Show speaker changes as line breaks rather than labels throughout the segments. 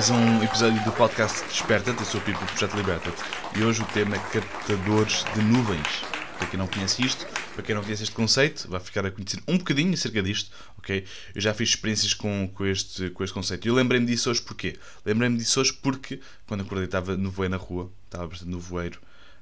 mais um episódio do podcast Desperta-te. Eu sou o Pipo do Projeto Liberta-te. E hoje o tema é captadores de nuvens. Para quem não conhece isto, para quem não conhece este conceito, vai ficar a conhecer um bocadinho acerca disto, ok? Eu já fiz experiências com, com, este, com este conceito. E eu lembrei-me disso hoje porquê? Lembrei-me disso hoje porque, quando acordei, estava no voeiro na rua, estava bastante no voeiro,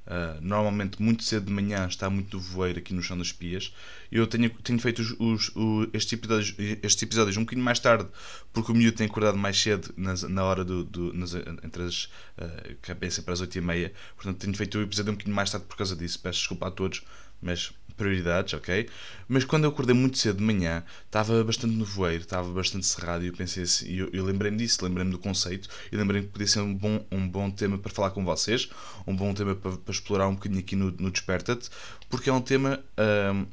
Uh, normalmente muito cedo de manhã está muito voeiro aqui no chão das pias. Eu tenho, tenho feito os, os, os, estes, episódios, estes episódios um bocadinho mais tarde, porque o miúdo tem acordado mais cedo nas, na hora do, do nas, entre as uh, cabeça para as 8 e meia. Portanto, tenho feito o episódio um bocadinho mais tarde por causa disso. Peço desculpa a todos, mas prioridades, ok? Mas quando eu acordei muito cedo de manhã, estava bastante no voeiro, estava bastante cerrado e eu pensei assim, eu, eu lembrei-me disso, lembrei-me do conceito e lembrei-me que podia ser um bom, um bom tema para falar com vocês, um bom tema para, para explorar um bocadinho aqui no, no Desperta-te, porque é um tema um,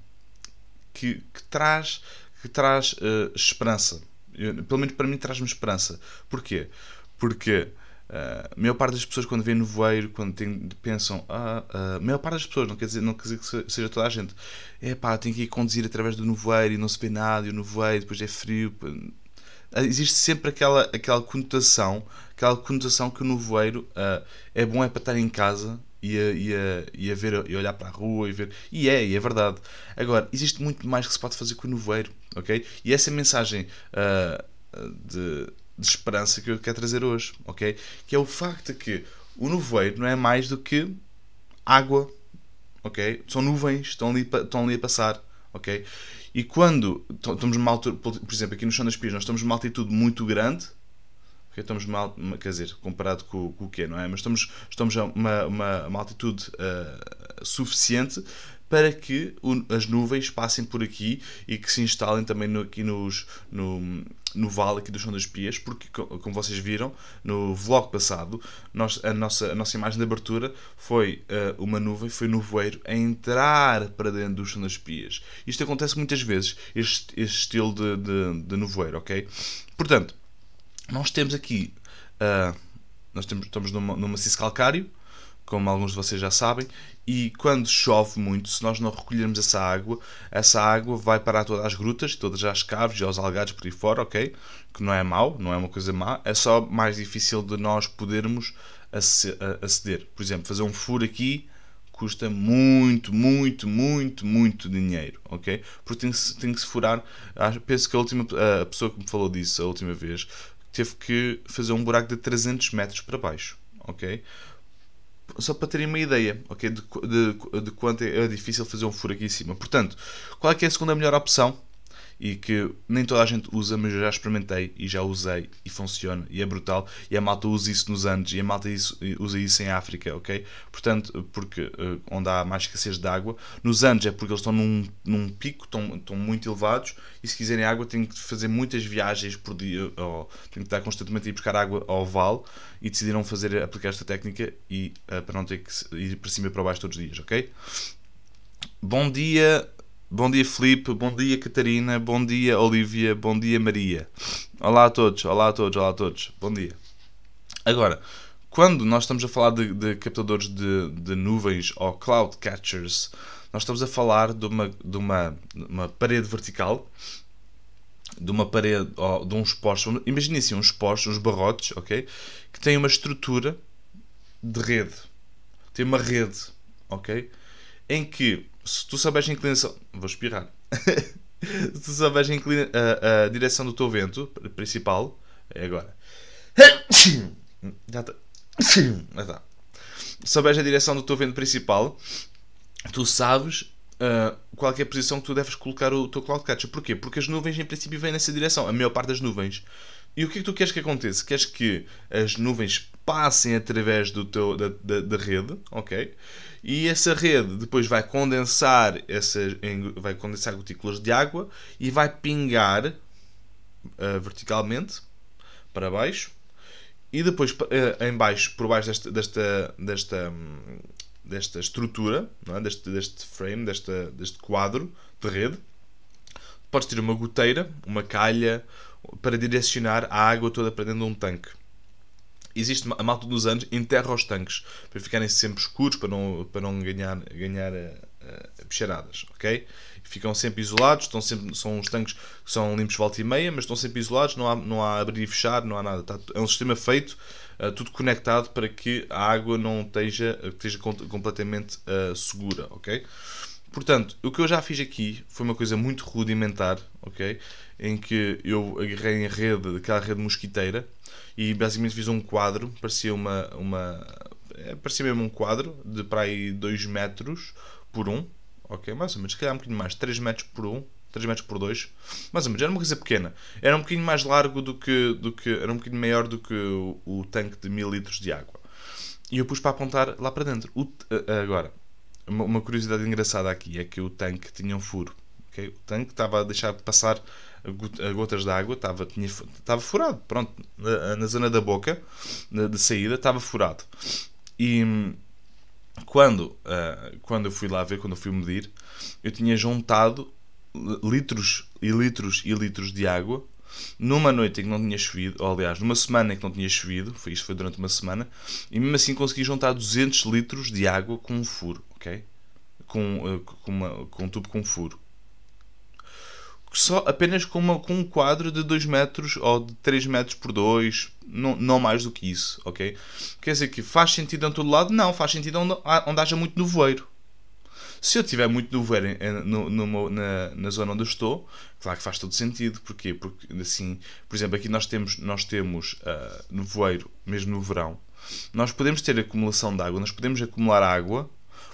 que, que, traz, que traz uh, esperança. Eu, pelo menos para mim traz-me esperança. Porquê? Porque Uh, a maior parte das pessoas quando vêem nevoeiro, quando tem, pensam, ah, uh, a maior parte das pessoas, não quer dizer, não quer dizer que seja toda a gente, é pá, tem que ir conduzir através do nevoeiro e não se vê nada, e o nevoeiro depois é frio. Existe sempre aquela, aquela conotação, aquela conotação que o nevoeiro uh, é bom é para estar em casa e a, e, a, e a ver e olhar para a rua e ver. E é, e é verdade. Agora, existe muito mais que se pode fazer com o nevoeiro, ok? E essa mensagem de de esperança que eu quero trazer hoje, ok? Que é o facto de que o nevoeiro não é mais do que água, ok? São nuvens, estão ali, estão ali a passar, ok? E quando estamos numa altura, por exemplo, aqui no chão das Pias, nós estamos numa altitude muito grande, okay? estamos mal, quer dizer, comparado com, com o quê, não é? Mas estamos, estamos a uma, uma, uma altitude uh, suficiente para que as nuvens passem por aqui e que se instalem também no, aqui nos, no, no vale aqui do Chão das Pias, porque, como vocês viram no vlog passado, nós, a, nossa, a nossa imagem de abertura foi uh, uma nuvem, foi no voeiro a entrar para dentro do Chão das Pias. Isto acontece muitas vezes, este, este estilo de, de, de nevoeiro, ok? Portanto, nós temos aqui, uh, nós temos, estamos numa, numa maciço calcário, como alguns de vocês já sabem, e quando chove muito, se nós não recolhermos essa água, essa água vai para todas as grutas, todas as caves e aos algados por aí fora, ok? Que não é mau, não é uma coisa má, é só mais difícil de nós podermos aceder. Por exemplo, fazer um furo aqui custa muito, muito, muito, muito dinheiro, ok? Porque tem tem que se furar. Penso que a última a pessoa que me falou disso a última vez teve que fazer um buraco de 300 metros para baixo, ok? Só para terem uma ideia okay, de, de, de quanto é difícil fazer um furo aqui em cima. Portanto, qual é, que é a segunda melhor opção? E que nem toda a gente usa, mas eu já experimentei e já usei e funciona e é brutal. E a malta usa isso nos Andes e a malta usa isso em África, ok? Portanto, porque uh, onde há mais escassez de água, nos Andes é porque eles estão num, num pico, estão, estão muito elevados e se quiserem água têm que fazer muitas viagens por dia, ou têm que estar constantemente a ir buscar água ao vale e decidiram fazer aplicar esta técnica e uh, para não ter que ir para cima e para baixo todos os dias, ok? Bom dia, Bom dia, Felipe. Bom dia, Catarina. Bom dia, Olivia. Bom dia, Maria. Olá a todos. Olá a todos. Olá a todos. Bom dia. Agora, quando nós estamos a falar de, de captadores de, de, nuvens ou cloud catchers, nós estamos a falar de uma, de uma, uma parede vertical, de uma parede, ou de uns postos. Imaginem assim, uns postos, uns barrotes, ok? Que têm uma estrutura de rede. Tem uma rede, ok? Em que se tu souberes a inclinação. Vou espirrar. se tu souberes a, inclina... a, a, direção do teu vento principal. É agora. Já está. Já está. Se souberes a direção do teu vento principal, tu sabes uh, qual é a posição que tu deves colocar o teu cloud catcher. Porquê? Porque as nuvens em princípio vêm nessa direção. A maior parte das nuvens. E o que é que tu queres que aconteça? Queres que as nuvens passem através do teu, da, da, da rede, ok? E essa rede depois vai condensar, essa, vai condensar gotículas de água e vai pingar uh, verticalmente para baixo e depois uh, em baixo, por baixo desta, desta, desta, desta estrutura, é? deste, deste frame, desta, deste quadro de rede, podes ter uma goteira, uma calha para direcionar a água toda para dentro de um tanque existe a malta dos anos enterra os tanques para ficarem sempre escuros, para não, para não ganhar, ganhar uh, ok? Ficam sempre isolados, estão sempre, são os tanques que são limpos volta e meia, mas estão sempre isolados, não há, não há abrir e fechar, não há nada. Está, é um sistema feito, uh, tudo conectado para que a água não esteja, esteja completamente uh, segura, ok? Portanto, o que eu já fiz aqui foi uma coisa muito rudimentar, ok? Em que eu agarrei em rede, aquela rede mosquiteira, e basicamente fiz um quadro, parecia uma, uma é, parecia mesmo um quadro de para aí 2 metros por 1, um, ok? Mais ou menos, se calhar um bocadinho mais, 3 metros por 1, um, 3 metros por 2, mais ou menos, era uma coisa pequena. Era um bocadinho mais largo do que, do que era um bocadinho maior do que o, o tanque de 1000 litros de água. E eu pus para apontar lá para dentro. O, agora, uma curiosidade engraçada aqui é que o tanque tinha um furo. O tanque estava a deixar passar gotas de água, estava, tinha, estava furado. Pronto, na, na zona da boca de saída estava furado. E quando, uh, quando eu fui lá ver, quando eu fui medir, eu tinha juntado litros e litros e litros de água numa noite em que não tinha chovido, ou aliás, numa semana em que não tinha chovido, foi, isto foi durante uma semana, e mesmo assim consegui juntar 200 litros de água com um furo, ok? Com, uh, com, uma, com um tubo com um furo só apenas com, uma, com um quadro de 2 metros ou de 3 metros por 2, não, não mais do que isso, ok? Quer dizer que faz sentido em todo lado? Não, faz sentido onde, onde haja muito nevoeiro. Se eu tiver muito nevoeiro no, no, na, na zona onde eu estou, claro que faz todo sentido. Porquê? Porque, assim, por exemplo, aqui nós temos, nós temos uh, nevoeiro, mesmo no verão. Nós podemos ter acumulação de água, nós podemos acumular água,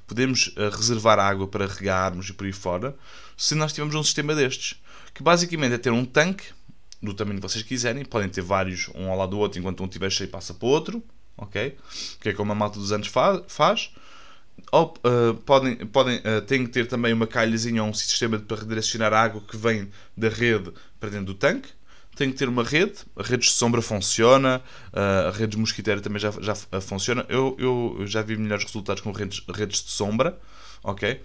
podemos uh, reservar água para regarmos e por aí fora, se nós tivermos um sistema destes que basicamente é ter um tanque do tamanho que vocês quiserem, podem ter vários um ao lado do outro, enquanto um estiver cheio passa para o outro, ok? Que é como a malta dos anos faz. Ou, uh, podem, podem, uh, têm que ter também uma calhazinha ou um sistema para redirecionar a água que vem da rede para dentro do tanque. Tem que ter uma rede, a rede de sombra funciona, uh, a rede de mosquiteira também já, já funciona. Eu, eu já vi melhores resultados com redes, redes de sombra, ok?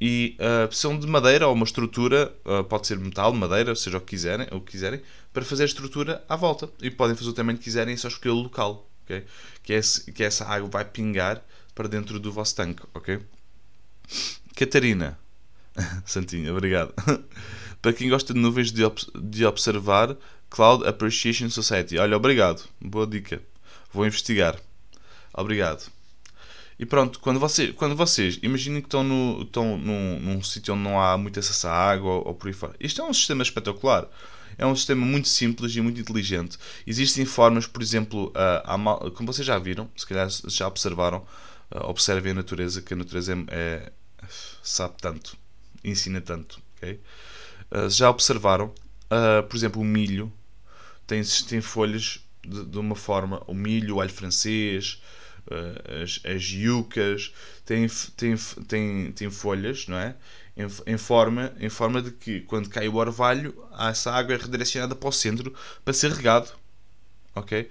E uh, precisam de madeira ou uma estrutura, uh, pode ser metal, madeira, seja o que quiserem, o que quiserem, para fazer a estrutura à volta. E podem fazer o tamanho que quiserem, só escolher o local, ok? Que, é esse, que essa água vai pingar para dentro do vosso tanque, ok? Catarina, Santinho, obrigado. para quem gosta de nuvens de, ob de observar, Cloud Appreciation Society. Olha, obrigado, boa dica. Vou investigar. Obrigado. E pronto, quando, você, quando vocês imaginem que estão, no, estão num, num sítio onde não há muito acesso à água ou, ou por aí fora, isto é um sistema espetacular. É um sistema muito simples e muito inteligente. Existem formas, por exemplo, uh, como vocês já viram, se calhar já observaram, uh, observem a natureza, que a natureza é, é sabe tanto, ensina tanto. Okay? Uh, já observaram, por exemplo, o milho tem, tem folhas de, de, uma forma, o milho, o alho francês, as, as yucas, têm, têm, têm, têm folhas, não é? Em, em, forma, em forma de que quando cai o orvalho, essa água é redirecionada para o centro para ser regado. Ok?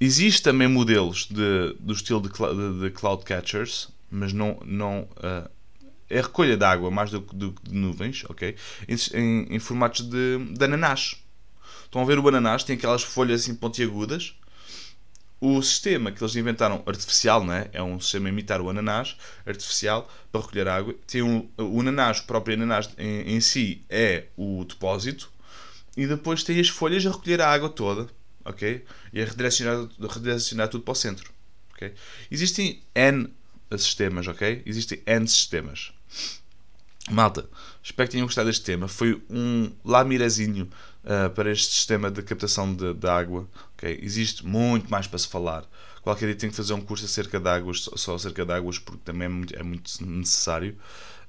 Existe também modelos de, do estilo de, de, de cloud catchers, mas não, não uh, é recolha de água mais do que de nuvens, ok? Em, em, em, formatos de, de ananás. Estão a ver o ananás, tem aquelas folhas assim pontiagudas, o sistema que eles inventaram, artificial, né? é um sistema a imitar o ananás, artificial, para recolher água. Tem um, o ananás, o próprio ananás em, em, si é o depósito, e depois tem as folhas a recolher a água toda, ok? E a redirecionar, redirecionar tudo para o centro, ok? Existem N sistemas, ok? Existem N sistemas. Malta, espero que tenham gostado deste tema. Foi um lamirazinho uh, para este sistema de captação de, de água. Okay? Existe muito mais para se falar. Qualquer dia tenho que fazer um curso acerca de águas, só acerca de águas, porque também é muito, é necessário.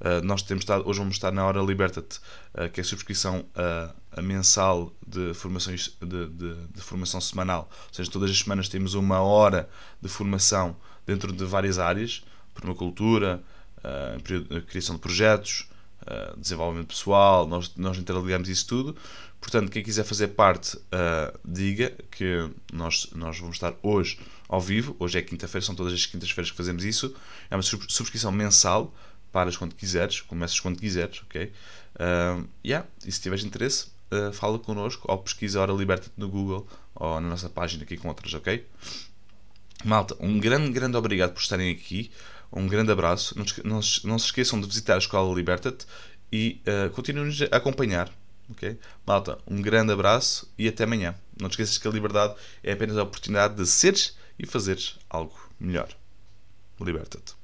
Uh, nós temos estado, hoje vamos estar na Hora Liberta-te, uh, que é a subscrição a mensal de, formações, de, de, de, formação semanal. Ou seja, todas as semanas temos uma hora de formação dentro de várias áreas, permacultura, uh, criação de projetos, uh, desenvolvimento pessoal, nós, nós interligamos isso tudo. Portanto, quem quiser fazer parte, uh, diga que nós, nós vamos estar hoje ao vivo. Hoje é quinta-feira, são todas as quintas-feiras que fazemos isso. É uma subscrição mensal, paras quando quiseres, começas quando quiseres, ok? Uh, yeah. E se tiveres interesse, uh, fala connosco ou pesquisa Hora Liberta-te no Google ou na nossa página que encontras, ok? Malta, um grande, grande obrigado por estarem aqui Um grande abraço. Não, não, não se esqueçam de visitar a Escola Liberta-te e uh, continuem-nos a acompanhar. Okay? Malta, um grande abraço e até amanhã. Não te esqueças que a liberdade é apenas a oportunidade de seres e fazeres algo melhor. Liberta-te.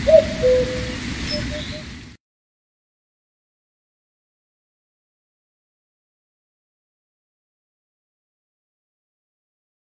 Thank you.